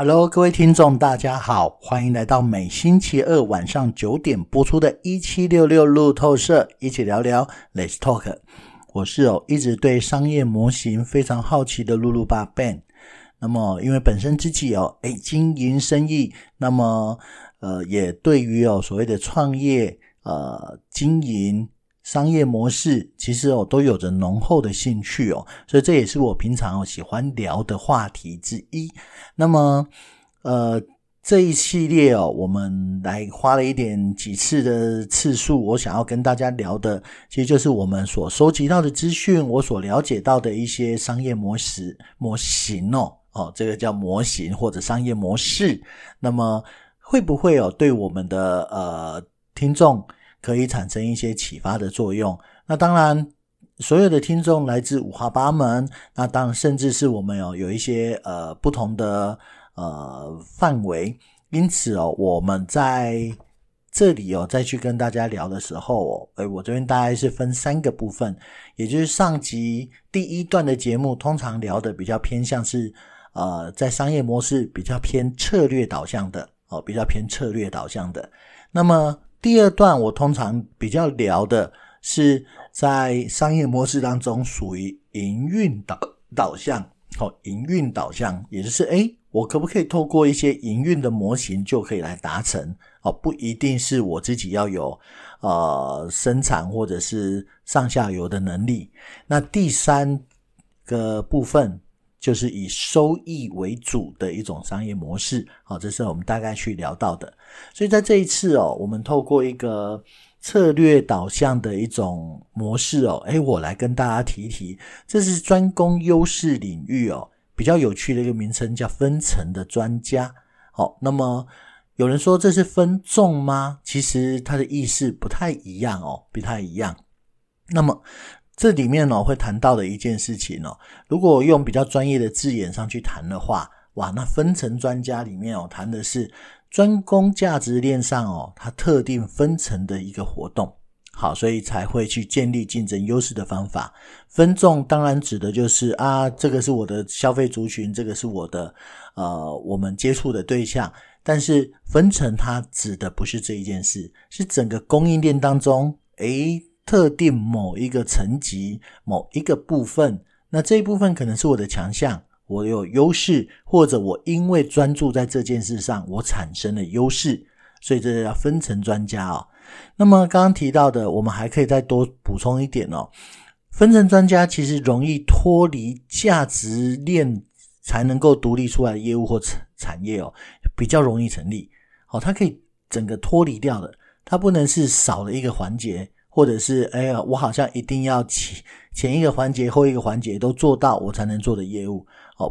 Hello，各位听众，大家好，欢迎来到每星期二晚上九点播出的《一七六六路透社》，一起聊聊 Let's Talk。我是哦，一直对商业模型非常好奇的露露爸 Ben。那么，因为本身自己哦，诶，经营生意，那么呃，也对于哦所谓的创业呃经营。商业模式其实哦都有着浓厚的兴趣哦，所以这也是我平常哦喜欢聊的话题之一。那么，呃，这一系列哦，我们来花了一点几次的次数，我想要跟大家聊的，其实就是我们所收集到的资讯，我所了解到的一些商业模式模型哦，哦，这个叫模型或者商业模式。那么会不会有对我们的呃听众？可以产生一些启发的作用。那当然，所有的听众来自五花八门。那当然，甚至是我们有有一些呃不同的呃范围。因此哦，我们在这里哦再去跟大家聊的时候哦，诶，我这边大概是分三个部分，也就是上集第一段的节目，通常聊的比较偏向是呃在商业模式比较偏策略导向的哦，比较偏策略导向的。那么第二段我通常比较聊的是在商业模式当中属于营运导导向，哦，营运导向，也就是诶，我可不可以透过一些营运的模型就可以来达成？哦，不一定是我自己要有呃生产或者是上下游的能力。那第三个部分。就是以收益为主的一种商业模式，好，这是我们大概去聊到的。所以在这一次哦，我们透过一个策略导向的一种模式哦，诶，我来跟大家提一提，这是专攻优势领域哦，比较有趣的一个名称叫分层的专家。好，那么有人说这是分众吗？其实它的意思不太一样哦，不太一样。那么。这里面呢，会谈到的一件事情哦，如果用比较专业的字眼上去谈的话，哇，那分层专家里面哦，谈的是专攻价值链上哦，它特定分层的一个活动，好，所以才会去建立竞争优势的方法。分众当然指的就是啊，这个是我的消费族群，这个是我的呃我们接触的对象，但是分层它指的不是这一件事，是整个供应链当中，诶。特定某一个层级、某一个部分，那这一部分可能是我的强项，我有优势，或者我因为专注在这件事上，我产生了优势，所以这叫分层专家哦。那么刚刚提到的，我们还可以再多补充一点哦。分层专家其实容易脱离价值链才能够独立出来的业务或产业哦，比较容易成立。哦，它可以整个脱离掉的，它不能是少了一个环节。或者是哎呀，我好像一定要前前一个环节、后一个环节都做到，我才能做的业务哦，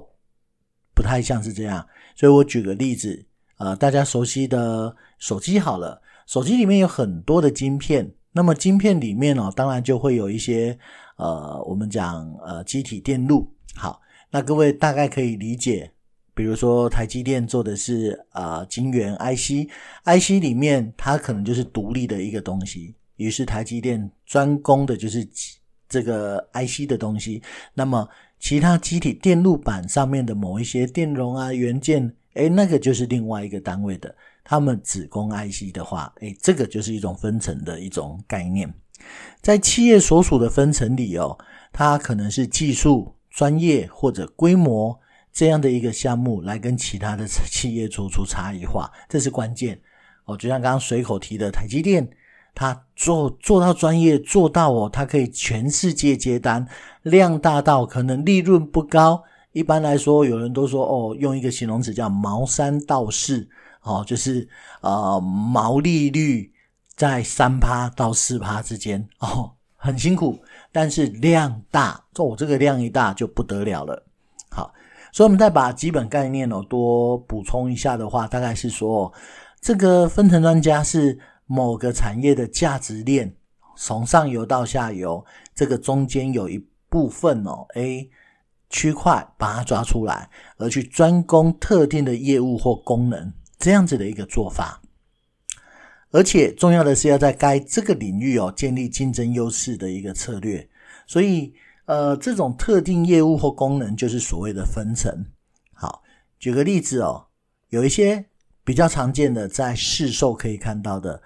不太像是这样。所以我举个例子，呃，大家熟悉的手机好了，手机里面有很多的晶片，那么晶片里面哦，当然就会有一些呃，我们讲呃，机体电路。好，那各位大概可以理解，比如说台积电做的是呃晶圆 IC，IC 里面它可能就是独立的一个东西。于是台积电专攻的就是这个 IC 的东西，那么其他机体电路板上面的某一些电容啊、元件，诶，那个就是另外一个单位的。他们只攻 IC 的话，诶，这个就是一种分层的一种概念。在企业所属的分层里哦，它可能是技术、专业或者规模这样的一个项目来跟其他的企业做出差异化，这是关键哦。就像刚刚随口提的台积电。他做做到专业，做到哦，他可以全世界接单，量大到可能利润不高。一般来说，有人都说哦，用一个形容词叫“毛三到四”，哦，就是呃毛利率在三趴到四趴之间哦，很辛苦，但是量大，哦，这个量一大就不得了了。好，所以我们再把基本概念哦多补充一下的话，大概是说这个分层专家是。某个产业的价值链，从上游到下游，这个中间有一部分哦，A 区块把它抓出来，而去专攻特定的业务或功能，这样子的一个做法。而且重要的是要在该这个领域哦，建立竞争优势的一个策略。所以，呃，这种特定业务或功能就是所谓的分层。好，举个例子哦，有一些比较常见的在市售可以看到的，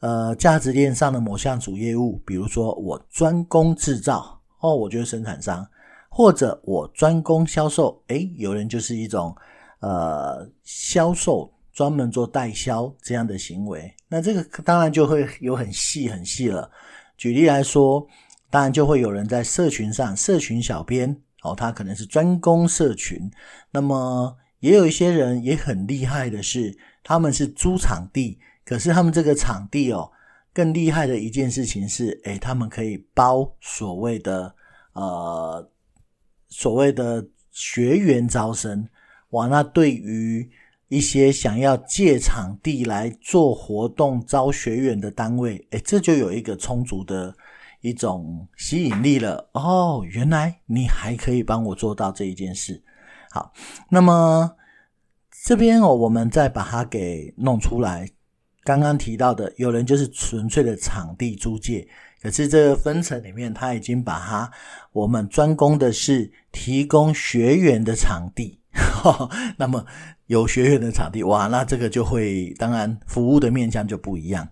呃，价值链上的某项主业务，比如说我专攻制造，哦，我就是生产商，或者我专攻销售，诶，有人就是一种呃销售，专门做代销这样的行为，那这个当然就会有很细很细了。举例来说，当然就会有人在社群上，社群小编哦，他可能是专攻社群，那么也有一些人也很厉害的是，他们是租场地。可是他们这个场地哦，更厉害的一件事情是，诶，他们可以包所谓的呃所谓的学员招生，哇，那对于一些想要借场地来做活动招学员的单位，诶，这就有一个充足的一种吸引力了。哦，原来你还可以帮我做到这一件事。好，那么这边哦，我们再把它给弄出来。刚刚提到的，有人就是纯粹的场地租借，可是这个分层里面，他已经把它，我们专攻的是提供学员的场地，呵呵，那么有学员的场地，哇，那这个就会，当然服务的面向就不一样。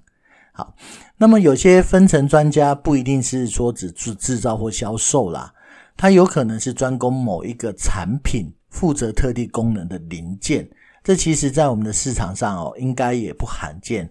好，那么有些分层专家不一定是说只制制造或销售啦，他有可能是专攻某一个产品，负责特定功能的零件。这其实，在我们的市场上哦，应该也不罕见。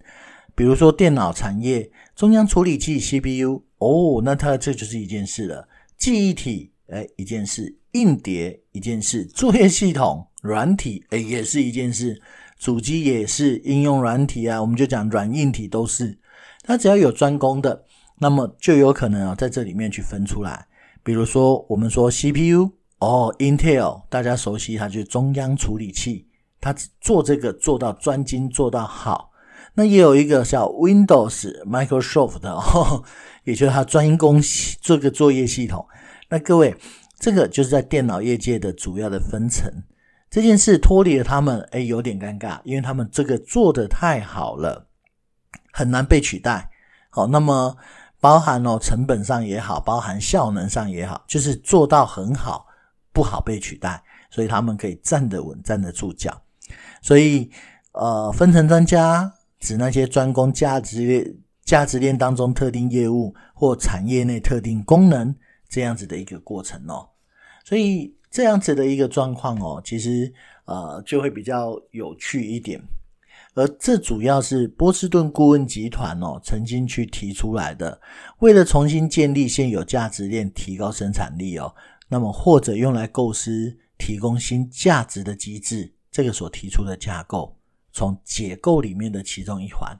比如说电脑产业，中央处理器 CPU 哦，那它这就是一件事了。记忆体，哎，一件事；硬碟，一件事；作业系统软体，哎，也是一件事；主机也是应用软体啊。我们就讲软硬体都是。它只要有专攻的，那么就有可能哦，在这里面去分出来。比如说，我们说 CPU 哦，Intel，大家熟悉它就是中央处理器。它做这个做到专精做到好，那也有一个叫 Windows Microsoft 的哦，也就是它专攻这个作业系统。那各位，这个就是在电脑业界的主要的分层。这件事脱离了他们，诶，有点尴尬，因为他们这个做得太好了，很难被取代。好，那么包含哦成本上也好，包含效能上也好，就是做到很好，不好被取代，所以他们可以站得稳，站得住脚。所以，呃，分层专家指那些专攻价值链、价值链当中特定业务或产业内特定功能这样子的一个过程哦。所以这样子的一个状况哦，其实呃就会比较有趣一点。而这主要是波士顿顾问集团哦曾经去提出来的，为了重新建立现有价值链，提高生产力哦，那么或者用来构思提供新价值的机制。这个所提出的架构，从解构里面的其中一环，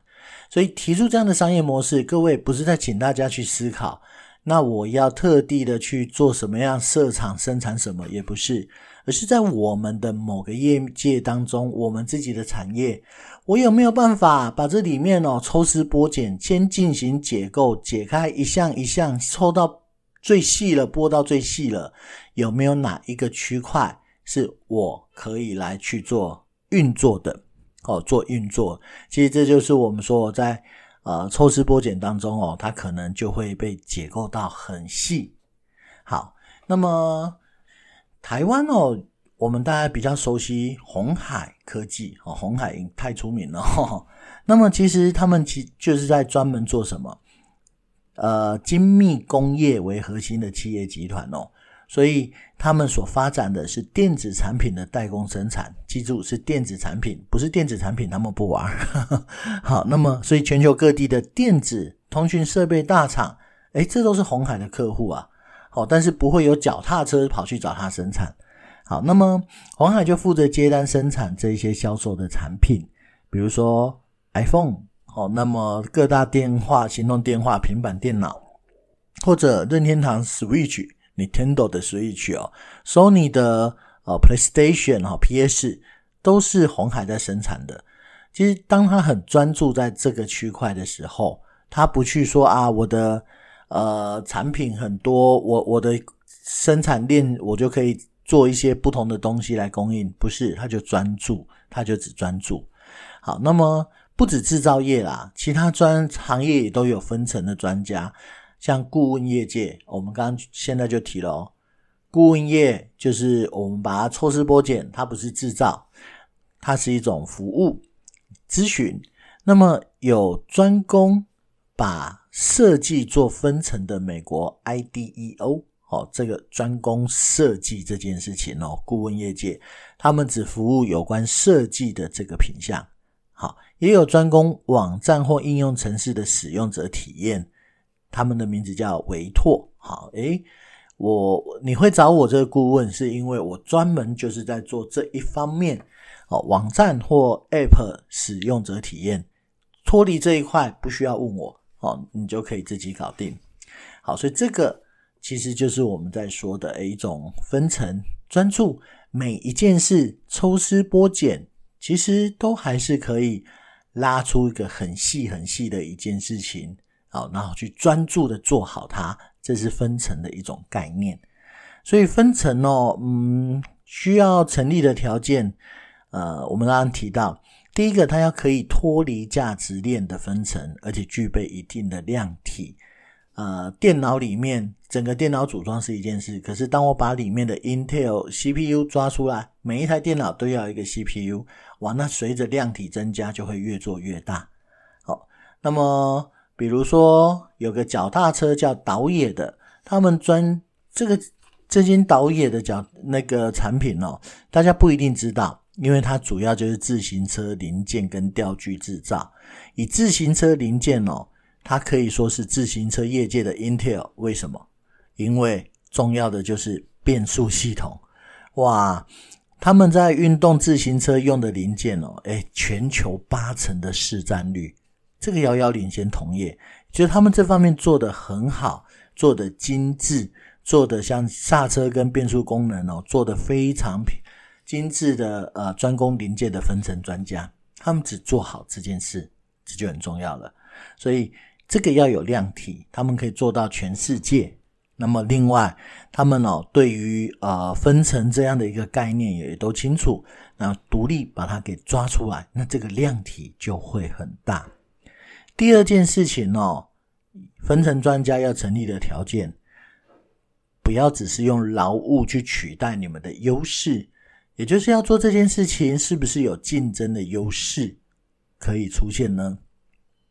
所以提出这样的商业模式，各位不是在请大家去思考，那我要特地的去做什么样设厂生产什么，也不是，而是在我们的某个业界当中，我们自己的产业，我有没有办法把这里面哦抽丝剥茧，先进行解构，解开一项一项，抽到最细了，剥到最细了，有没有哪一个区块？是我可以来去做运作的，哦，做运作，其实这就是我们说在呃抽丝剥茧当中哦，它可能就会被解构到很细。好，那么台湾哦，我们大家比较熟悉红海科技哦，红海太出名了哦。那么其实他们其就是在专门做什么？呃，精密工业为核心的企业集团哦。所以他们所发展的是电子产品的代工生产，记住是电子产品，不是电子产品他们不玩。好，那么所以全球各地的电子通讯设备大厂，诶，这都是红海的客户啊。好，但是不会有脚踏车跑去找他生产。好，那么红海就负责接单生产这一些销售的产品，比如说 iPhone，哦，那么各大电话、行动电话、平板电脑，或者任天堂 Switch。Nintendo 的 Switch 哦，Sony 的呃 PlayStation 哈 PS 都是红海在生产的。其实当他很专注在这个区块的时候，他不去说啊，我的呃产品很多，我我的生产链我就可以做一些不同的东西来供应，不是，他就专注，他就只专注。好，那么不止制造业啦，其他专行业也都有分层的专家。像顾问业界，我们刚现在就提了哦，顾问业就是我们把它抽丝剥茧，它不是制造，它是一种服务咨询。那么有专攻把设计做分层的美国 IDEO 哦，这个专攻设计这件事情哦，顾问业界他们只服务有关设计的这个品项。好，也有专攻网站或应用程式的使用者体验，他们的名字叫维拓。好，诶，我你会找我这个顾问，是因为我专门就是在做这一方面哦，网站或 App 使用者体验。脱离这一块不需要问我哦，你就可以自己搞定。好，所以这个其实就是我们在说的一种分层专注，每一件事抽丝剥茧，其实都还是可以拉出一个很细很细的一件事情，好，然后去专注的做好它，这是分层的一种概念。所以分层哦，嗯，需要成立的条件，呃，我们刚刚提到。第一个，它要可以脱离价值链的分层，而且具备一定的量体。呃，电脑里面整个电脑组装是一件事，可是当我把里面的 Intel CPU 抓出来，每一台电脑都要一个 CPU，哇，那随着量体增加，就会越做越大。好，那么比如说有个脚踏车叫岛野的，他们专这个这间岛野的脚那个产品哦，大家不一定知道。因为它主要就是自行车零件跟吊具制造，以自行车零件哦，它可以说是自行车业界的 Intel。为什么？因为重要的就是变速系统。哇，他们在运动自行车用的零件哦，诶，全球八成的市占率，这个遥遥领先同业。就是他们这方面做得很好，做得精致，做得像刹车跟变速功能哦，做得非常。精致的呃专攻零件的分层专家，他们只做好这件事，这就很重要了。所以这个要有量体，他们可以做到全世界。那么另外，他们哦对于呃分层这样的一个概念也都清楚，那独立把它给抓出来，那这个量体就会很大。第二件事情哦，分层专家要成立的条件，不要只是用劳务去取代你们的优势。也就是要做这件事情，是不是有竞争的优势可以出现呢？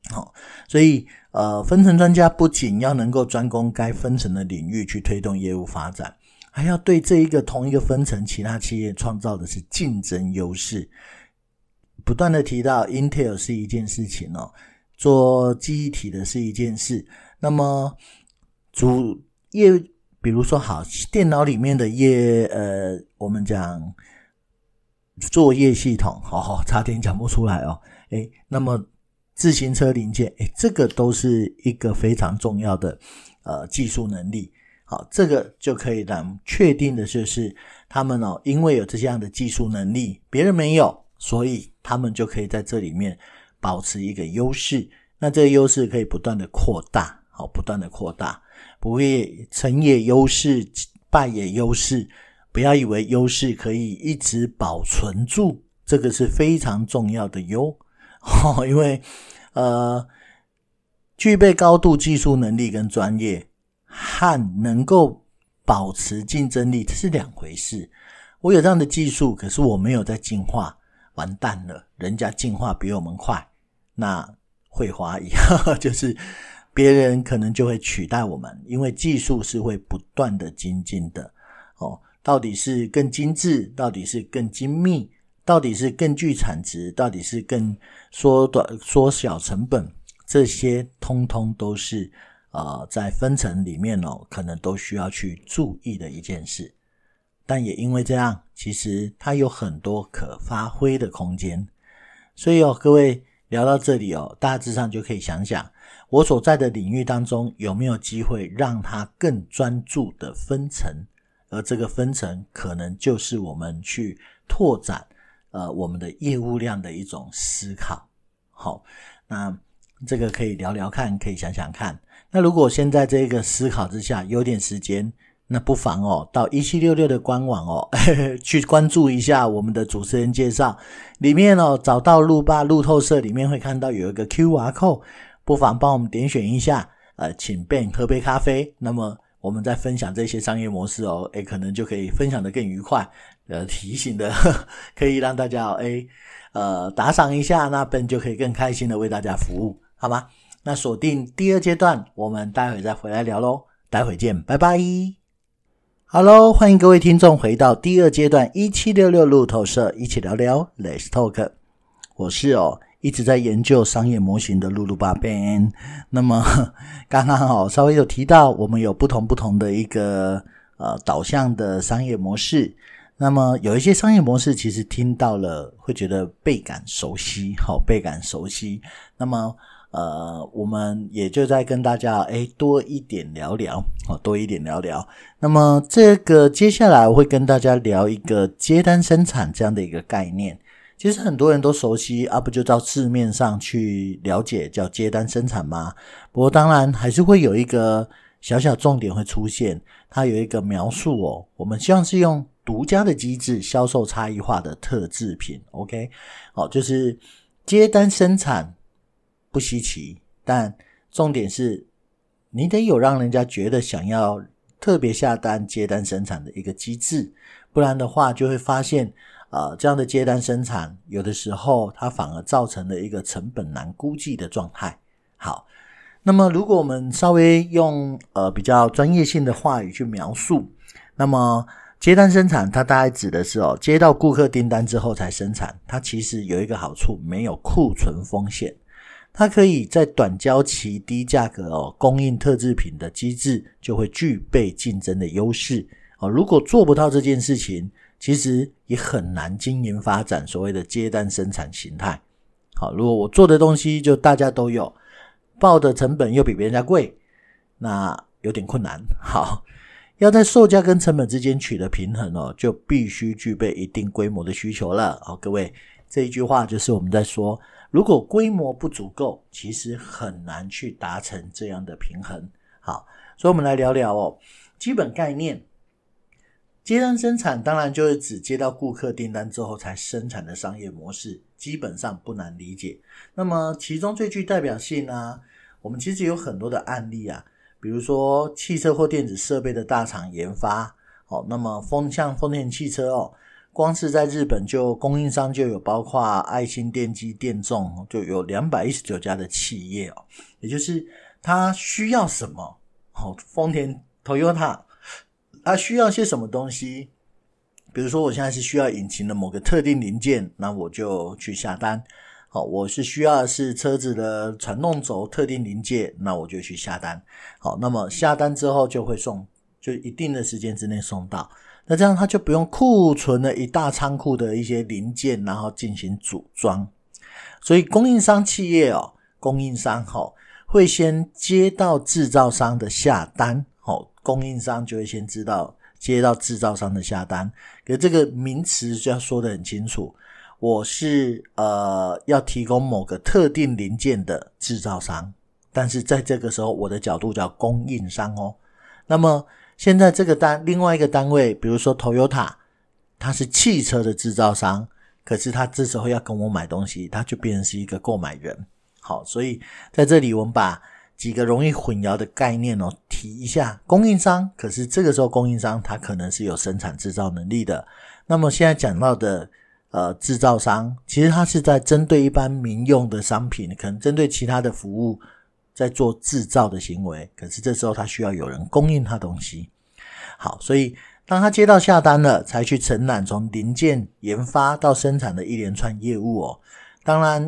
好，所以呃，分层专家不仅要能够专攻该分层的领域去推动业务发展，还要对这一个同一个分层其他企业创造的是竞争优势。不断的提到 Intel 是一件事情哦，做记忆体的是一件事，那么主业，比如说好，电脑里面的业，呃，我们讲。作业系统，好好，差点讲不出来哦。诶，那么自行车零件，诶，这个都是一个非常重要的呃技术能力。好，这个就可以让确定的就是他们哦，因为有这样的技术能力，别人没有，所以他们就可以在这里面保持一个优势。那这个优势可以不断的扩大，好，不断的扩大，不会成也优势，败也优势。不要以为优势可以一直保存住，这个是非常重要的优，哦因为呃，具备高度技术能力跟专业和能够保持竞争力，这是两回事。我有这样的技术，可是我没有在进化，完蛋了，人家进化比我们快，那会怀疑，就是别人可能就会取代我们，因为技术是会不断的精进的哦。到底是更精致，到底是更精密，到底是更具产值，到底是更缩短缩小成本，这些通通都是呃在分层里面哦，可能都需要去注意的一件事。但也因为这样，其实它有很多可发挥的空间。所以哦，各位聊到这里哦，大致上就可以想想，我所在的领域当中有没有机会让它更专注的分层。而这个分层可能就是我们去拓展呃我们的业务量的一种思考。好，那这个可以聊聊看，可以想想看。那如果现在这个思考之下有点时间，那不妨哦到一七六六的官网哦 去关注一下我们的主持人介绍，里面哦找到路霸路透社里面会看到有一个 QR code，不妨帮我们点选一下，呃，请 Ben 喝杯咖啡。那么。我们在分享这些商业模式哦，诶，可能就可以分享得更愉快。呃，提醒的 可以让大家诶，呃，打赏一下，那 Ben 就可以更开心的为大家服务，好吗？那锁定第二阶段，我们待会再回来聊喽。待会见，拜拜。Hello，欢迎各位听众回到第二阶段一七六六路透社，一起聊聊 Let's Talk。我是哦。一直在研究商业模型的露露巴 Ben，那么 刚刚好稍微有提到，我们有不同不同的一个呃导向的商业模式。那么有一些商业模式，其实听到了会觉得倍感熟悉，好倍感熟悉。那么呃，我们也就在跟大家诶多一点聊聊，好多一点聊聊。那么这个接下来我会跟大家聊一个接单生产这样的一个概念。其实很多人都熟悉啊，不就到字面上去了解叫接单生产吗？不过当然还是会有一个小小重点会出现，它有一个描述哦。我们希望是用独家的机制销售差异化的特制品，OK？哦，就是接单生产不稀奇，但重点是你得有让人家觉得想要特别下单接单生产的一个机制，不然的话就会发现。呃，这样的接单生产，有的时候它反而造成了一个成本难估计的状态。好，那么如果我们稍微用呃比较专业性的话语去描述，那么接单生产它大概指的是哦，接到顾客订单之后才生产，它其实有一个好处，没有库存风险，它可以在短交期、低价格哦供应特制品的机制就会具备竞争的优势哦。如果做不到这件事情，其实也很难经营发展所谓的接单生产形态。好，如果我做的东西就大家都有，报的成本又比别人家贵，那有点困难。好，要在售价跟成本之间取得平衡哦，就必须具备一定规模的需求了。好，各位，这一句话就是我们在说，如果规模不足够，其实很难去达成这样的平衡。好，所以我们来聊聊哦，基本概念。接单生产当然就是指接到顾客订单之后才生产的商业模式，基本上不难理解。那么其中最具代表性呢、我们其实有很多的案例啊，比如说汽车或电子设备的大厂研发，哦，那么丰像丰田汽车哦，光是在日本就供应商就有包括爱新电机、电重，就有两百一十九家的企业哦，也就是它需要什么，哦，丰田、Toyota。它需要些什么东西？比如说，我现在是需要引擎的某个特定零件，那我就去下单。好，我是需要的是车子的传动轴特定零件，那我就去下单。好，那么下单之后就会送，就一定的时间之内送到。那这样它就不用库存了一大仓库的一些零件，然后进行组装。所以供应商企业哦，供应商哦会先接到制造商的下单。哦供应商就会先知道接到制造商的下单，可这个名词就要说得很清楚。我是呃要提供某个特定零件的制造商，但是在这个时候我的角度叫供应商哦。那么现在这个单另外一个单位，比如说 Toyota，它是汽车的制造商，可是他这时候要跟我买东西，他就变成是一个购买人。好，所以在这里我们把。几个容易混淆的概念哦，提一下供应商。可是这个时候，供应商他可能是有生产制造能力的。那么现在讲到的呃制造商，其实他是在针对一般民用的商品，可能针对其他的服务在做制造的行为。可是这时候他需要有人供应他东西。好，所以当他接到下单了，才去承揽从零件研发到生产的一连串业务哦。当然，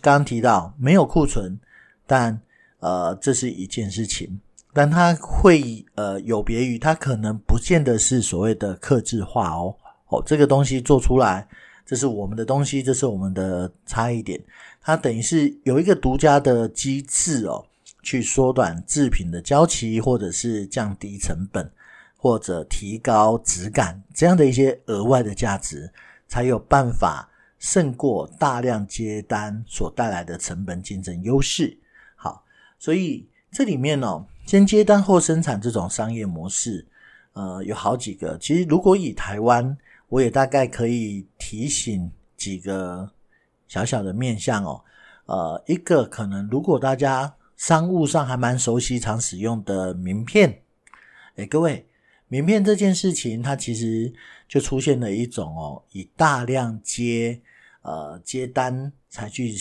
刚刚提到没有库存，但呃，这是一件事情，但它会呃有别于它可能不见得是所谓的客制化哦哦，这个东西做出来，这是我们的东西，这是我们的差异点，它等于是有一个独家的机制哦，去缩短制品的交期，或者是降低成本，或者提高质感这样的一些额外的价值，才有办法胜过大量接单所带来的成本竞争优势。好所以这里面哦，先接单后生产这种商业模式，呃，有好几个。其实如果以台湾，我也大概可以提醒几个小小的面向哦。呃，一个可能如果大家商务上还蛮熟悉、常使用的名片，诶，各位，名片这件事情，它其实就出现了一种哦，以大量接呃接单才去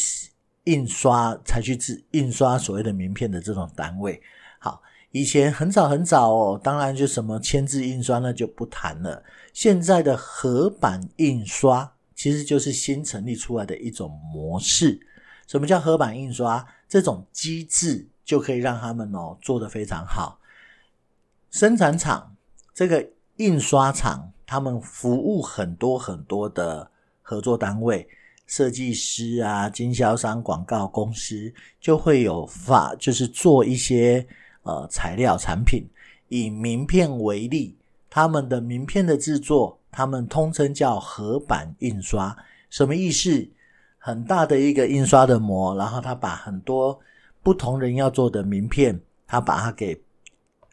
印刷，才去制印刷所谓的名片的这种单位。好，以前很早很早哦，当然就什么铅字印刷那就不谈了。现在的合版印刷其实就是新成立出来的一种模式。什么叫合版印刷？这种机制就可以让他们哦做得非常好。生产厂这个印刷厂，他们服务很多很多的合作单位、设计师啊、经销商、广告公司，就会有法，就是做一些呃材料产品。以名片为例，他们的名片的制作，他们通称叫合版印刷。什么意思？很大的一个印刷的模，然后他把很多不同人要做的名片，他把它给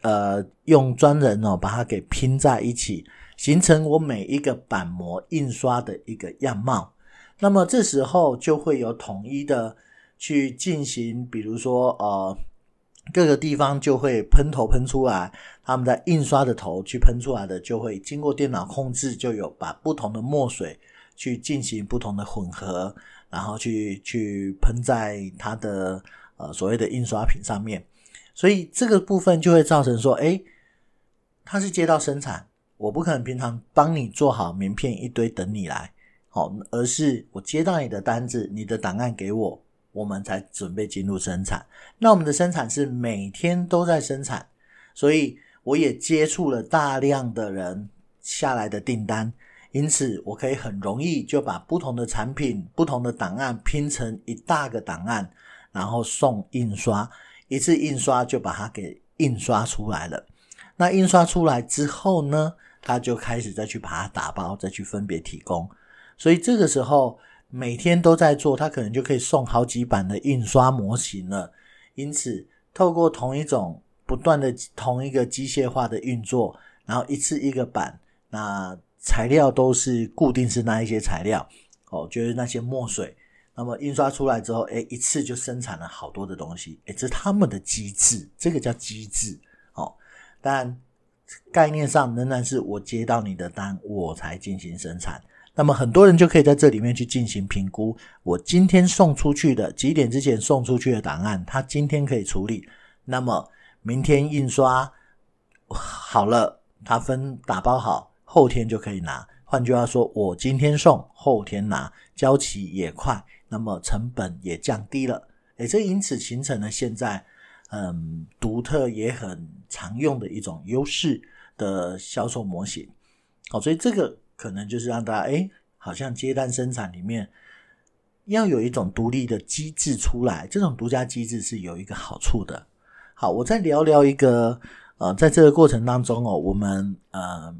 呃用专人哦把它给拼在一起，形成我每一个版模印刷的一个样貌。那么这时候就会有统一的去进行，比如说呃各个地方就会喷头喷出来，他们在印刷的头去喷出来的就会经过电脑控制，就有把不同的墨水去进行不同的混合。然后去去喷在它的呃所谓的印刷品上面，所以这个部分就会造成说，诶，它是接到生产，我不可能平常帮你做好名片一堆等你来，好，而是我接到你的单子，你的档案给我，我们才准备进入生产。那我们的生产是每天都在生产，所以我也接触了大量的人下来的订单。因此，我可以很容易就把不同的产品、不同的档案拼成一大个档案，然后送印刷，一次印刷就把它给印刷出来了。那印刷出来之后呢，他就开始再去把它打包，再去分别提供。所以这个时候每天都在做，他可能就可以送好几版的印刷模型了。因此，透过同一种不断的同一个机械化的运作，然后一次一个版，那。材料都是固定是那一些材料哦，就是那些墨水。那么印刷出来之后，诶，一次就生产了好多的东西，诶，这他们的机制，这个叫机制哦。但概念上仍然是我接到你的单，我才进行生产。那么很多人就可以在这里面去进行评估，我今天送出去的几点之前送出去的档案，他今天可以处理。那么明天印刷好了，他分打包好。后天就可以拿，换句话说，我今天送，后天拿，交期也快，那么成本也降低了，诶，这因此形成了现在嗯独特也很常用的一种优势的销售模型。好，所以这个可能就是让大家诶，好像接单生产里面要有一种独立的机制出来，这种独家机制是有一个好处的。好，我再聊聊一个呃，在这个过程当中哦，我们呃。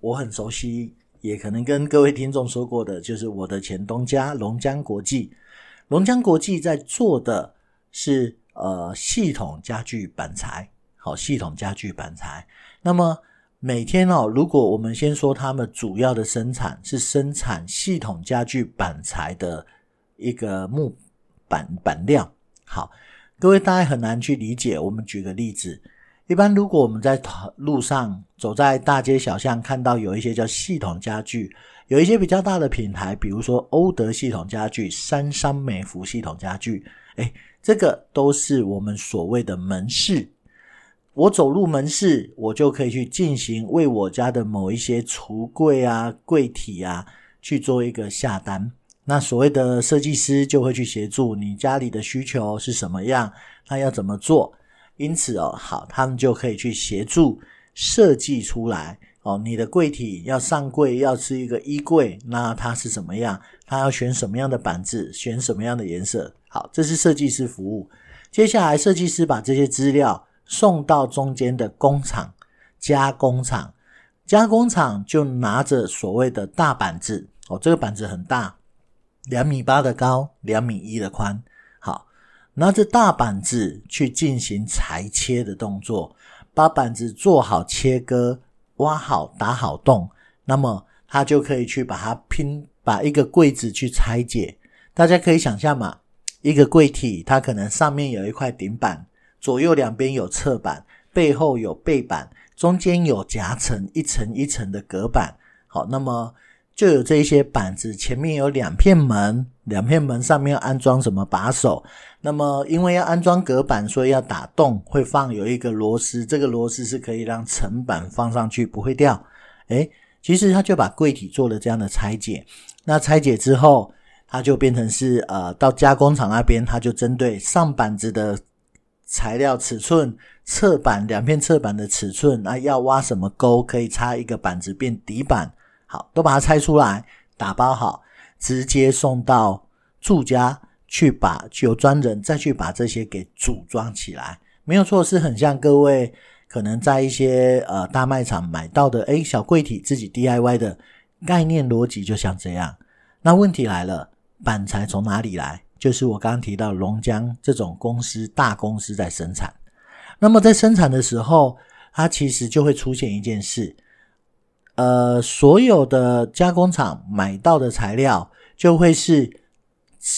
我很熟悉，也可能跟各位听众说过的，就是我的前东家龙江国际。龙江国际在做的是呃系统家具板材，好，系统家具板材。那么每天哦，如果我们先说他们主要的生产是生产系统家具板材的一个木板板料，好，各位大概很难去理解。我们举个例子。一般如果我们在路上走在大街小巷，看到有一些叫系统家具，有一些比较大的品牌，比如说欧德系统家具、三商美孚系统家具，诶，这个都是我们所谓的门市。我走入门市，我就可以去进行为我家的某一些橱柜啊、柜体啊去做一个下单。那所谓的设计师就会去协助你家里的需求是什么样，他要怎么做。因此哦，好，他们就可以去协助设计出来哦。你的柜体要上柜，要是一个衣柜，那它是什么样？它要选什么样的板子，选什么样的颜色？好，这是设计师服务。接下来，设计师把这些资料送到中间的工厂加工厂，加工厂就拿着所谓的大板子哦，这个板子很大，两米八的高，两米一的宽。好拿着大板子去进行裁切的动作，把板子做好切割，挖好打好洞，那么他就可以去把它拼，把一个柜子去拆解。大家可以想象嘛，一个柜体它可能上面有一块顶板，左右两边有侧板，背后有背板，中间有夹层一层一层的隔板，好，那么就有这些板子，前面有两片门，两片门上面要安装什么把手，那么因为要安装隔板，所以要打洞，会放有一个螺丝，这个螺丝是可以让层板放上去不会掉。诶，其实他就把柜体做了这样的拆解，那拆解之后。它就变成是呃，到加工厂那边，它就针对上板子的材料尺寸、侧板两片侧板的尺寸，那要挖什么沟，可以插一个板子变底板，好，都把它拆出来，打包好，直接送到住家去把，把由专人再去把这些给组装起来，没有错，是很像各位可能在一些呃大卖场买到的，诶，小柜体自己 DIY 的概念逻辑，就像这样。那问题来了。板材从哪里来？就是我刚刚提到龙江这种公司，大公司在生产。那么在生产的时候，它其实就会出现一件事，呃，所有的加工厂买到的材料就会是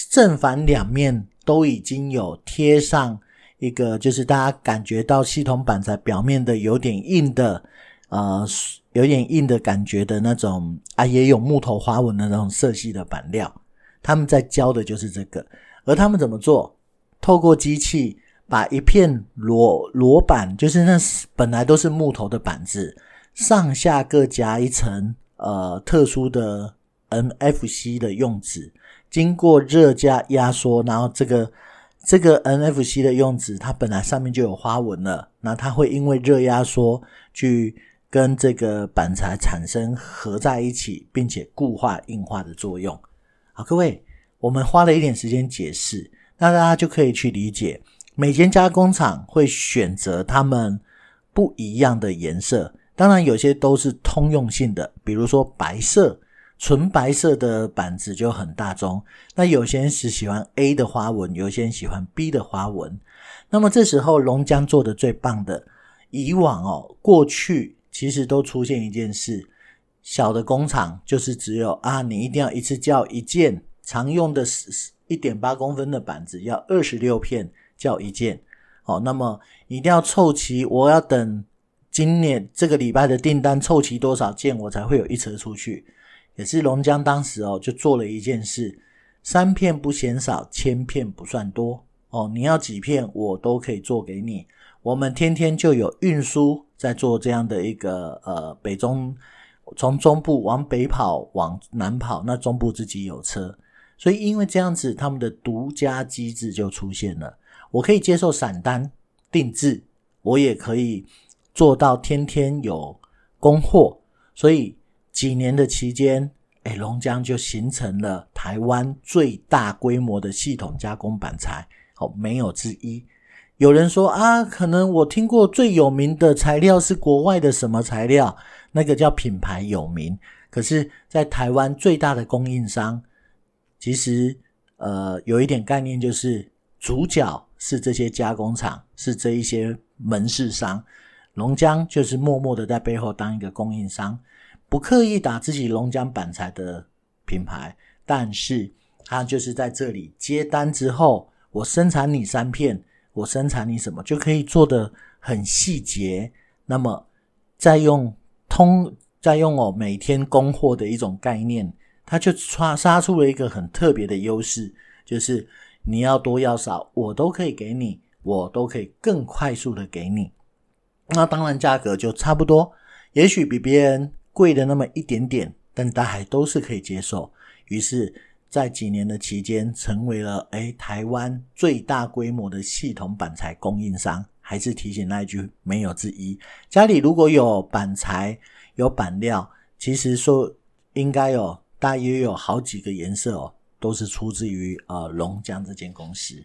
正反两面都已经有贴上一个，就是大家感觉到系统板材表面的有点硬的，呃，有点硬的感觉的那种啊，也有木头花纹的那种色系的板料。他们在教的就是这个，而他们怎么做？透过机器把一片裸裸板，就是那本来都是木头的板子，上下各夹一层呃特殊的 NFC 的用纸，经过热加压缩，然后这个这个 NFC 的用纸，它本来上面就有花纹了，那它会因为热压缩去跟这个板材产生合在一起，并且固化硬化的作用。好，各位，我们花了一点时间解释，那大家就可以去理解，每间加工厂会选择他们不一样的颜色。当然，有些都是通用性的，比如说白色，纯白色的板子就很大众。那有些人是喜欢 A 的花纹，有些人喜欢 B 的花纹。那么这时候，龙江做的最棒的，以往哦，过去其实都出现一件事。小的工厂就是只有啊，你一定要一次叫一件常用的一点八公分的板子，要二十六片叫一件。好，那么一定要凑齐，我要等今年这个礼拜的订单凑齐多少件，我才会有一车出去。也是龙江当时哦，就做了一件事：三片不嫌少，千片不算多。哦，你要几片，我都可以做给你。我们天天就有运输在做这样的一个呃北中。从中部往北跑，往南跑，那中部自己有车，所以因为这样子，他们的独家机制就出现了。我可以接受散单定制，我也可以做到天天有供货。所以几年的期间，哎，龙江就形成了台湾最大规模的系统加工板材，哦，没有之一。有人说啊，可能我听过最有名的材料是国外的什么材料？那个叫品牌有名，可是，在台湾最大的供应商，其实呃有一点概念，就是主角是这些加工厂，是这一些门市商。龙江就是默默的在背后当一个供应商，不刻意打自己龙江板材的品牌，但是他就是在这里接单之后，我生产你三片，我生产你什么就可以做得很细节，那么再用。通在用哦，每天供货的一种概念，它就刷杀出了一个很特别的优势，就是你要多要少，我都可以给你，我都可以更快速的给你。那当然价格就差不多，也许比别人贵的那么一点点，但大家都是可以接受。于是，在几年的期间，成为了诶台湾最大规模的系统板材供应商。还是提醒那一句，没有之一。家里如果有板材、有板料，其实说应该有大约有好几个颜色哦，都是出自于呃龙江这间公司。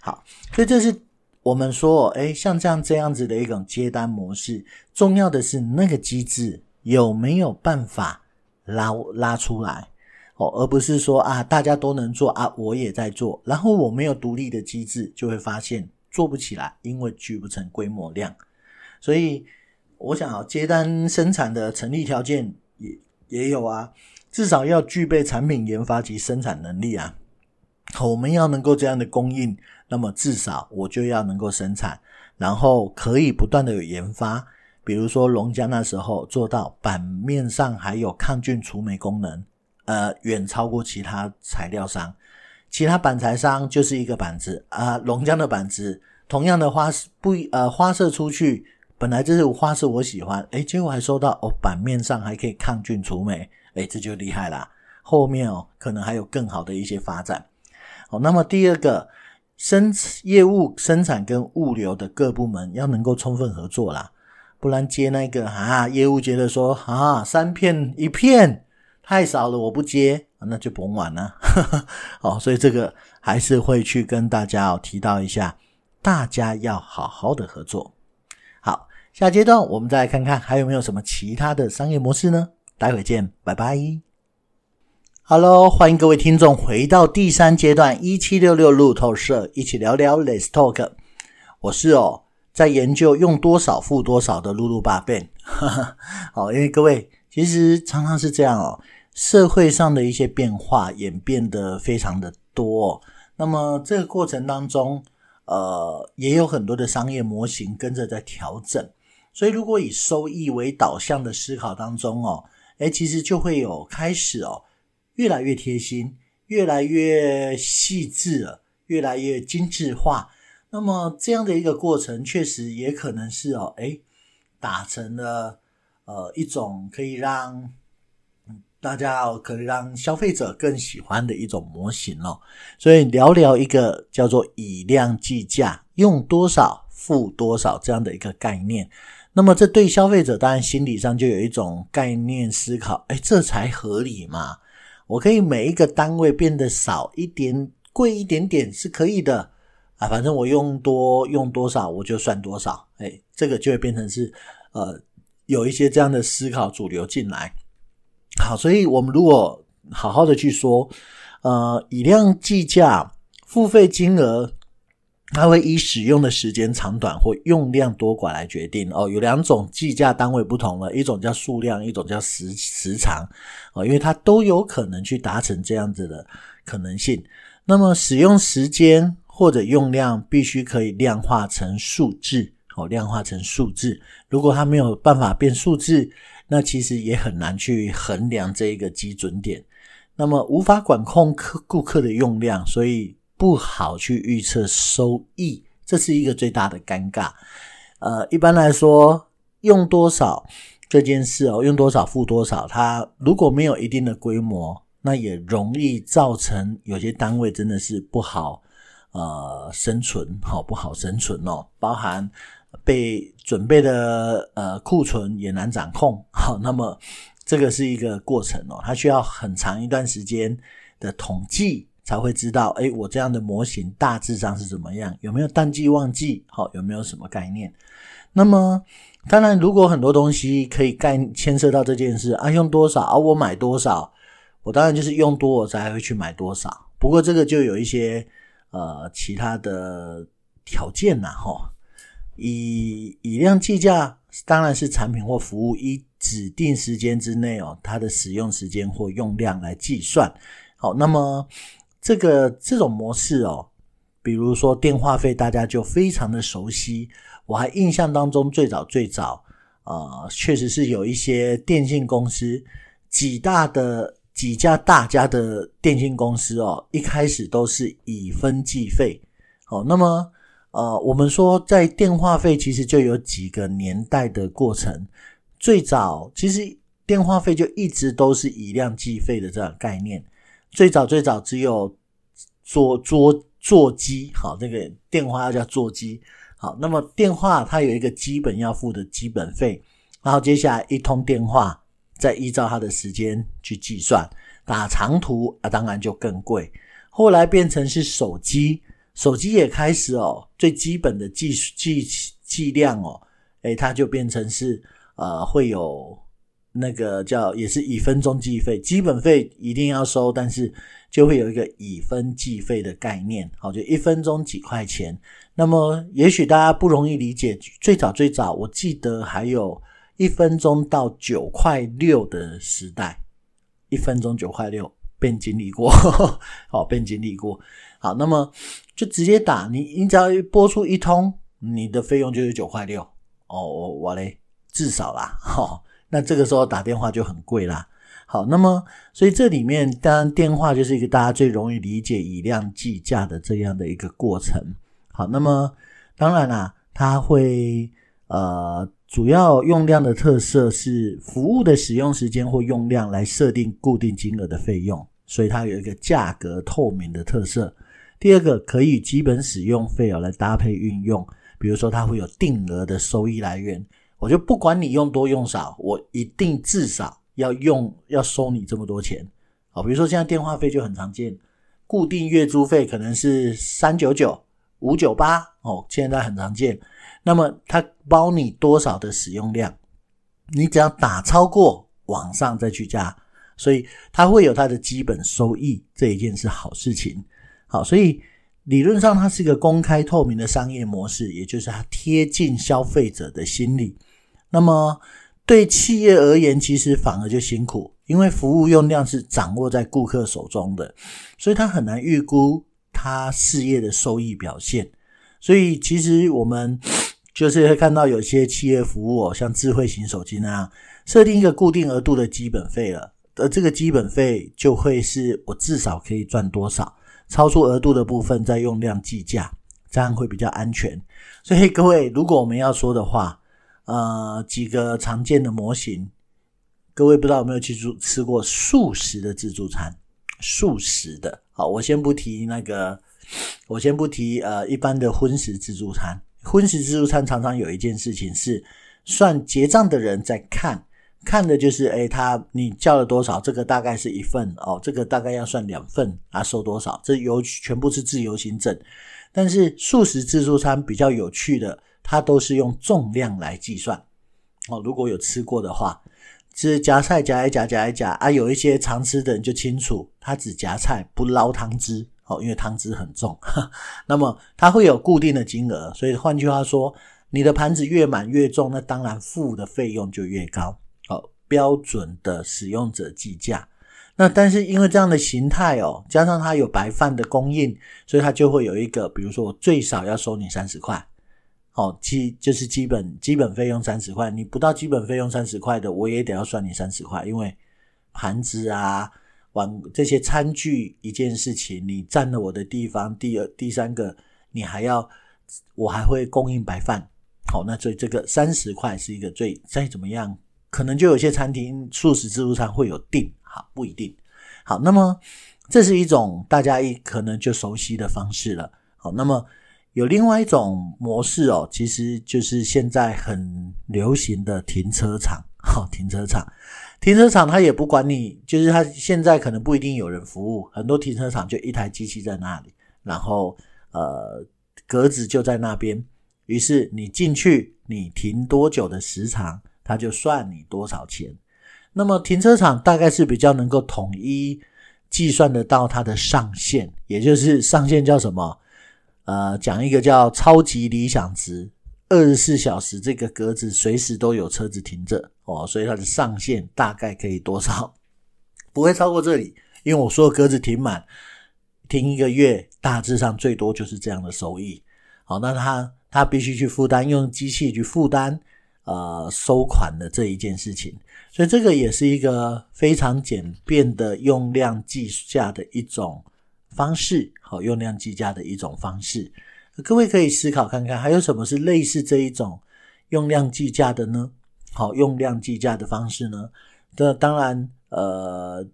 好，所以这是我们说，诶，像这样这样子的一种接单模式，重要的是那个机制有没有办法拉拉出来哦，而不是说啊大家都能做啊，我也在做，然后我没有独立的机制，就会发现。做不起来，因为聚不成规模量，所以我想啊，接单生产的成立条件也也有啊，至少要具备产品研发及生产能力啊。我们要能够这样的供应，那么至少我就要能够生产，然后可以不断的有研发，比如说龙江那时候做到版面上还有抗菌除霉功能，呃，远超过其他材料商。其他板材商就是一个板子啊，龙江的板子同样的花色不呃花色出去，本来这是花色我喜欢，诶，结果还收到哦，版面上还可以抗菌除霉，诶，这就厉害啦。后面哦，可能还有更好的一些发展。好，那么第二个生业务生产跟物流的各部门要能够充分合作啦，不然接那个啊，业务觉得说啊，三片一片太少了，我不接，那就甭玩了。好，所以这个还是会去跟大家哦提到一下，大家要好好的合作。好，下阶段我们再来看看还有没有什么其他的商业模式呢？待会见，拜拜。Hello，欢迎各位听众回到第三阶段一七六六路透社，一起聊聊 Let's Talk。我是哦，在研究用多少付多少的露露爸 Ben。好，因为各位其实常常是这样哦，社会上的一些变化演变得非常的多。那么这个过程当中，呃，也有很多的商业模型跟着在调整。所以，如果以收益为导向的思考当中哦，诶，其实就会有开始哦。越来越贴心，越来越细致了，越来越精致化。那么这样的一个过程，确实也可能是哦，诶，打成了呃一种可以让大家哦，可以让消费者更喜欢的一种模型哦。所以聊聊一个叫做以量计价，用多少付多少这样的一个概念。那么这对消费者当然心理上就有一种概念思考，诶，这才合理嘛。我可以每一个单位变得少一点，贵一点点是可以的啊，反正我用多用多少我就算多少，哎，这个就会变成是呃有一些这样的思考主流进来。好，所以我们如果好好的去说，呃，以量计价，付费金额。它会以使用的时间长短或用量多寡来决定哦。有两种计价单位不同了，一种叫数量，一种叫时时长哦。因为它都有可能去达成这样子的可能性。那么使用时间或者用量必须可以量化成数字哦，量化成数字。如果它没有办法变数字，那其实也很难去衡量这一个基准点。那么无法管控客顾客的用量，所以。不好去预测收益，这是一个最大的尴尬。呃，一般来说，用多少这件事哦，用多少付多少，它如果没有一定的规模，那也容易造成有些单位真的是不好呃生存，好不好生存哦，包含被准备的呃库存也难掌控。好，那么这个是一个过程哦，它需要很长一段时间的统计。才会知道，诶，我这样的模型大致上是怎么样？有没有淡季旺季？好，有没有什么概念？那么，当然，如果很多东西可以概牵涉到这件事啊，用多少啊，我买多少，我当然就是用多我才会去买多少。不过这个就有一些呃其他的条件呐，哈。以以量计价，当然是产品或服务以指定时间之内哦，它的使用时间或用量来计算。好，那么。这个这种模式哦，比如说电话费，大家就非常的熟悉。我还印象当中，最早最早，呃，确实是有一些电信公司，几大的几家大家的电信公司哦，一开始都是以分计费。好，那么呃，我们说在电话费其实就有几个年代的过程。最早其实电话费就一直都是以量计费的这样概念。最早最早只有座座座机，好，那个电话要叫座机，好，那么电话它有一个基本要付的基本费，然后接下来一通电话再依照它的时间去计算，打长途啊当然就更贵，后来变成是手机，手机也开始哦，最基本的计计计量哦，诶，它就变成是呃会有。那个叫也是以分钟计费，基本费一定要收，但是就会有一个以分计费的概念，好，就一分钟几块钱。那么也许大家不容易理解，最早最早我记得还有一分钟到九块六的时代，一分钟九块六，Ben 经历过，好，Ben 经历过，好，那么就直接打你，你只要播出一通，你的费用就是九块六，哦，我嘞。至少啦，哈，那这个时候打电话就很贵啦。好，那么所以这里面当然电话就是一个大家最容易理解以量计价的这样的一个过程。好，那么当然啦，它会呃主要用量的特色是服务的使用时间或用量来设定固定金额的费用，所以它有一个价格透明的特色。第二个可以基本使用费用来搭配运用，比如说它会有定额的收益来源，我就不管你用多用少，我一定至少。要用要收你这么多钱，好，比如说现在电话费就很常见，固定月租费可能是三九九、五九八哦，现在很常见。那么它包你多少的使用量，你只要打超过往上再去加，所以它会有它的基本收益，这一件是好事情。好，所以理论上它是一个公开透明的商业模式，也就是它贴近消费者的心理。那么。对企业而言，其实反而就辛苦，因为服务用量是掌握在顾客手中的，所以他很难预估他事业的收益表现。所以，其实我们 就是会看到有些企业服务哦，像智慧型手机那样，设定一个固定额度的基本费了，而这个基本费就会是我至少可以赚多少，超出额度的部分再用量计价，这样会比较安全。所以，各位，如果我们要说的话，呃，几个常见的模型，各位不知道有没有去吃吃过素食的自助餐？素食的，好，我先不提那个，我先不提呃一般的荤食自助餐。荤食自助餐常常有一件事情是，算结账的人在看，看的就是，诶，他你叫了多少？这个大概是一份哦，这个大概要算两份啊，收多少？这由全部是自由行政。但是素食自助餐比较有趣的。它都是用重量来计算哦。如果有吃过的话，是夹菜夹一夹夹一夹啊。有一些常吃的人就清楚，他只夹菜不捞汤汁哦，因为汤汁很重。那么它会有固定的金额，所以换句话说，你的盘子越满越重，那当然付的费用就越高。标准的使用者计价。那但是因为这样的形态哦，加上它有白饭的供应，所以它就会有一个，比如说我最少要收你三十块。好，基就是基本基本费用三十块，你不到基本费用三十块的，我也得要算你三十块，因为盘子啊、碗这些餐具一件事情，你占了我的地方。第二、第三个，你还要我还会供应白饭。好，那所以这个三十块是一个最再怎么样，可能就有些餐厅素食自助餐会有定，好，不一定。好，那么这是一种大家一可能就熟悉的方式了。好，那么。有另外一种模式哦，其实就是现在很流行的停车场。好，停车场，停车场它也不管你，就是它现在可能不一定有人服务，很多停车场就一台机器在那里，然后呃格子就在那边，于是你进去，你停多久的时长，他就算你多少钱。那么停车场大概是比较能够统一计算得到它的上限，也就是上限叫什么？呃，讲一个叫超级理想值，二十四小时这个格子随时都有车子停着哦，所以它的上限大概可以多少？不会超过这里，因为我说格子停满，停一个月，大致上最多就是这样的收益。好，那他他必须去负担，用机器去负担呃收款的这一件事情，所以这个也是一个非常简便的用量计价的一种。方式，好，用量计价的一种方式，各位可以思考看看，还有什么是类似这一种用量计价的呢？好，用量计价的方式呢？这当然，呃，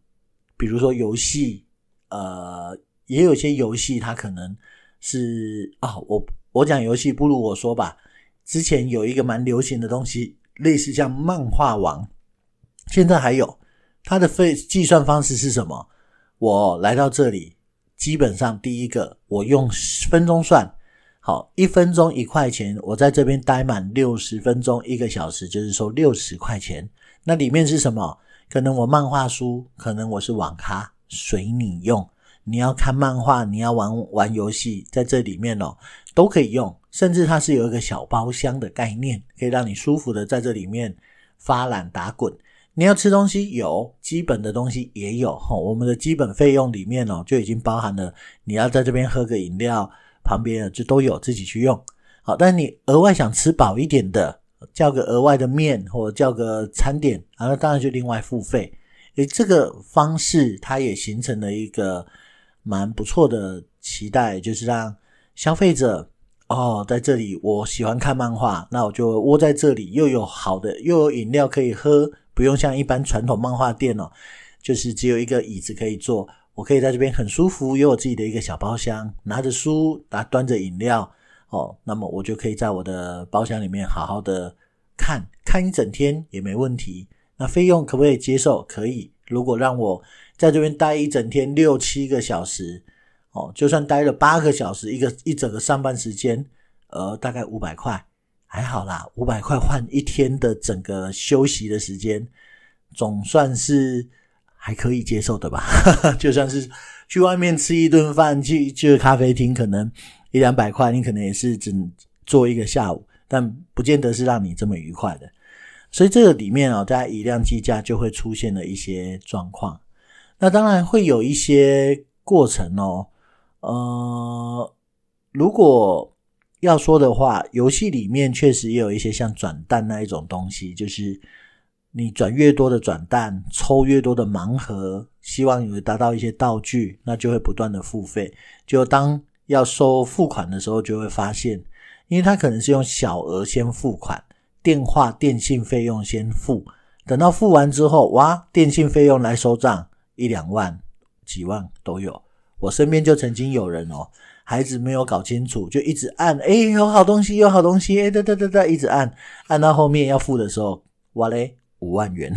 比如说游戏，呃，也有些游戏它可能是啊、我我讲游戏不如我说吧。之前有一个蛮流行的东西，类似像漫画王，现在还有它的费计算方式是什么？我来到这里。基本上，第一个我用分钟算，好，一分钟一块钱，我在这边待满六十分钟，一个小时就是收六十块钱。那里面是什么？可能我漫画书，可能我是网咖，随你用。你要看漫画，你要玩玩游戏，在这里面哦，都可以用。甚至它是有一个小包厢的概念，可以让你舒服的在这里面发懒打滚。你要吃东西有，基本的东西也有。我们的基本费用里面哦，就已经包含了你要在这边喝个饮料，旁边就都有自己去用。好，但你额外想吃饱一点的，叫个额外的面或者叫个餐点，然后当然就另外付费。诶，这个方式它也形成了一个蛮不错的期待，就是让消费者哦，在这里我喜欢看漫画，那我就窝在这里，又有好的，又有饮料可以喝，不用像一般传统漫画店哦，就是只有一个椅子可以坐，我可以在这边很舒服，有我自己的一个小包厢，拿着书，拿端着饮料。哦，那么我就可以在我的包厢里面好好的看，看一整天也没问题。那费用可不可以接受？可以。如果让我在这边待一整天六七个小时，哦，就算待了八个小时，一个一整个上班时间，呃，大概五百块，还好啦，五百块换一天的整个休息的时间，总算是还可以接受的吧。就算是去外面吃一顿饭，去去咖啡厅，可能。一两百块，你可能也是只做一个下午，但不见得是让你这么愉快的。所以这个里面哦，大家以量计价就会出现了一些状况。那当然会有一些过程哦。呃，如果要说的话，游戏里面确实也有一些像转蛋那一种东西，就是你转越多的转蛋，抽越多的盲盒，希望有达到一些道具，那就会不断的付费。就当要收付款的时候，就会发现，因为他可能是用小额先付款，电话、电信费用先付，等到付完之后，哇，电信费用来收账，一两万、几万都有。我身边就曾经有人哦，孩子没有搞清楚，就一直按，哎，有好东西，有好东西，哎，哒哒哒哒，一直按，按到后面要付的时候，哇嘞，五万元，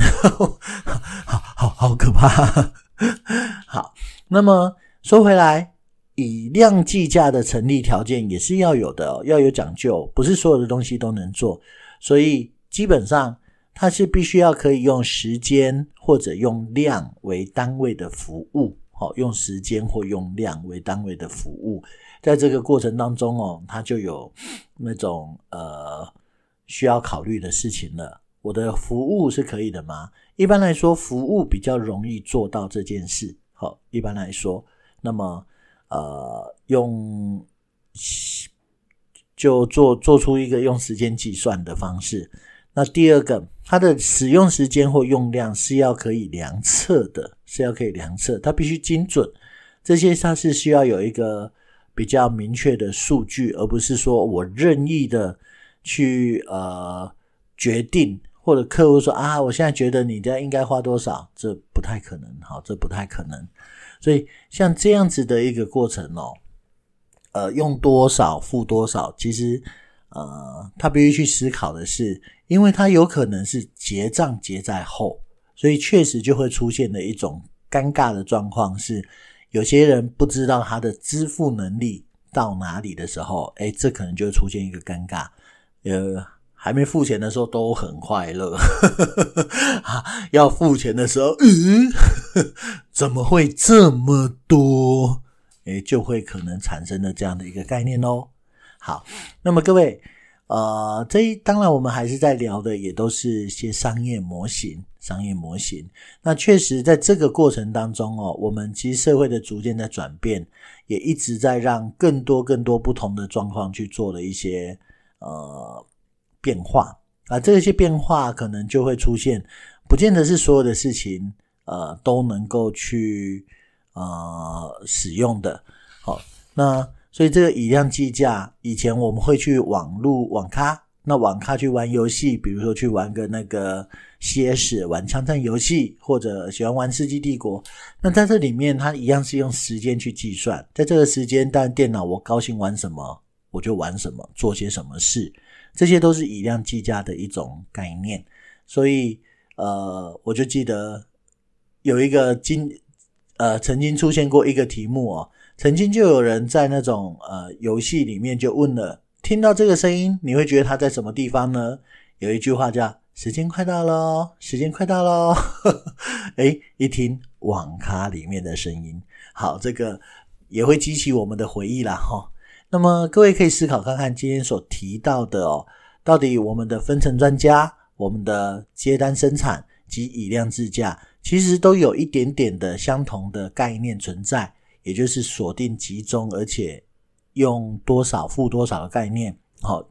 好好好可怕。好，那么说回来。以量计价的成立条件也是要有的，要有讲究，不是所有的东西都能做，所以基本上它是必须要可以用时间或者用量为单位的服务，好，用时间或用量为单位的服务，在这个过程当中哦，它就有那种呃需要考虑的事情了。我的服务是可以的吗？一般来说，服务比较容易做到这件事。好，一般来说，那么。呃，用就做做出一个用时间计算的方式。那第二个，它的使用时间或用量是要可以量测的，是要可以量测，它必须精准。这些它是需要有一个比较明确的数据，而不是说我任意的去呃决定，或者客户说啊，我现在觉得你家应该花多少，这不太可能，好，这不太可能。所以像这样子的一个过程哦，呃，用多少付多少，其实呃，他必须去思考的是，因为他有可能是结账结在后，所以确实就会出现的一种尴尬的状况是，有些人不知道他的支付能力到哪里的时候，诶，这可能就会出现一个尴尬，呃。还没付钱的时候都很快乐，啊要付钱的时候，嗯，怎么会这么多？诶，就会可能产生了这样的一个概念哦。好，那么各位，呃，这一当然我们还是在聊的，也都是一些商业模型，商业模型。那确实在这个过程当中哦，我们其实社会的逐渐在转变，也一直在让更多更多不同的状况去做了一些呃。变化啊，这些变化可能就会出现，不见得是所有的事情呃都能够去呃使用的。好，那所以这个以量计价，以前我们会去网路网咖，那网咖去玩游戏，比如说去玩个那个 CS，玩枪战游戏，或者喜欢玩世纪帝国，那在这里面它一样是用时间去计算，在这个时间，但电脑我高兴玩什么，我就玩什么，做些什么事。这些都是以量计价的一种概念，所以呃，我就记得有一个经呃曾经出现过一个题目哦，曾经就有人在那种呃游戏里面就问了，听到这个声音，你会觉得它在什么地方呢？有一句话叫“时间快到喽，时间快到喽”，诶，一听网咖里面的声音，好，这个也会激起我们的回忆啦，哈。那么各位可以思考看看今天所提到的哦，到底我们的分层专家、我们的接单生产及以量制价，其实都有一点点的相同的概念存在，也就是锁定集中，而且用多少付多少的概念。好，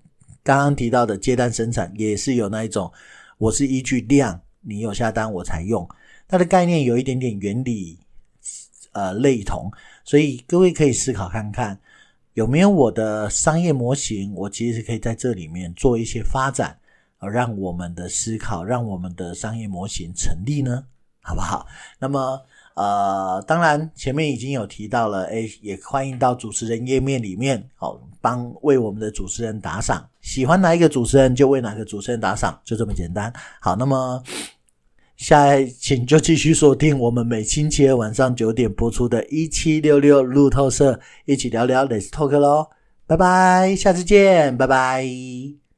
刚刚提到的接单生产也是有那一种，我是依据量，你有下单我才用，它的概念有一点点原理呃类同，所以各位可以思考看看，有没有我的商业模型，我其实可以在这里面做一些发展，而让我们的思考，让我们的商业模型成立呢，好不好？那么。呃，当然前面已经有提到了，诶，也欢迎到主持人页面里面，哦，帮为我们的主持人打赏，喜欢哪一个主持人就为哪个主持人打赏，就这么简单。好，那么下来请就继续锁定我们每星期二晚上九点播出的一七六六路透社，一起聊聊 Let's Talk 喽，拜拜，下次见，拜拜。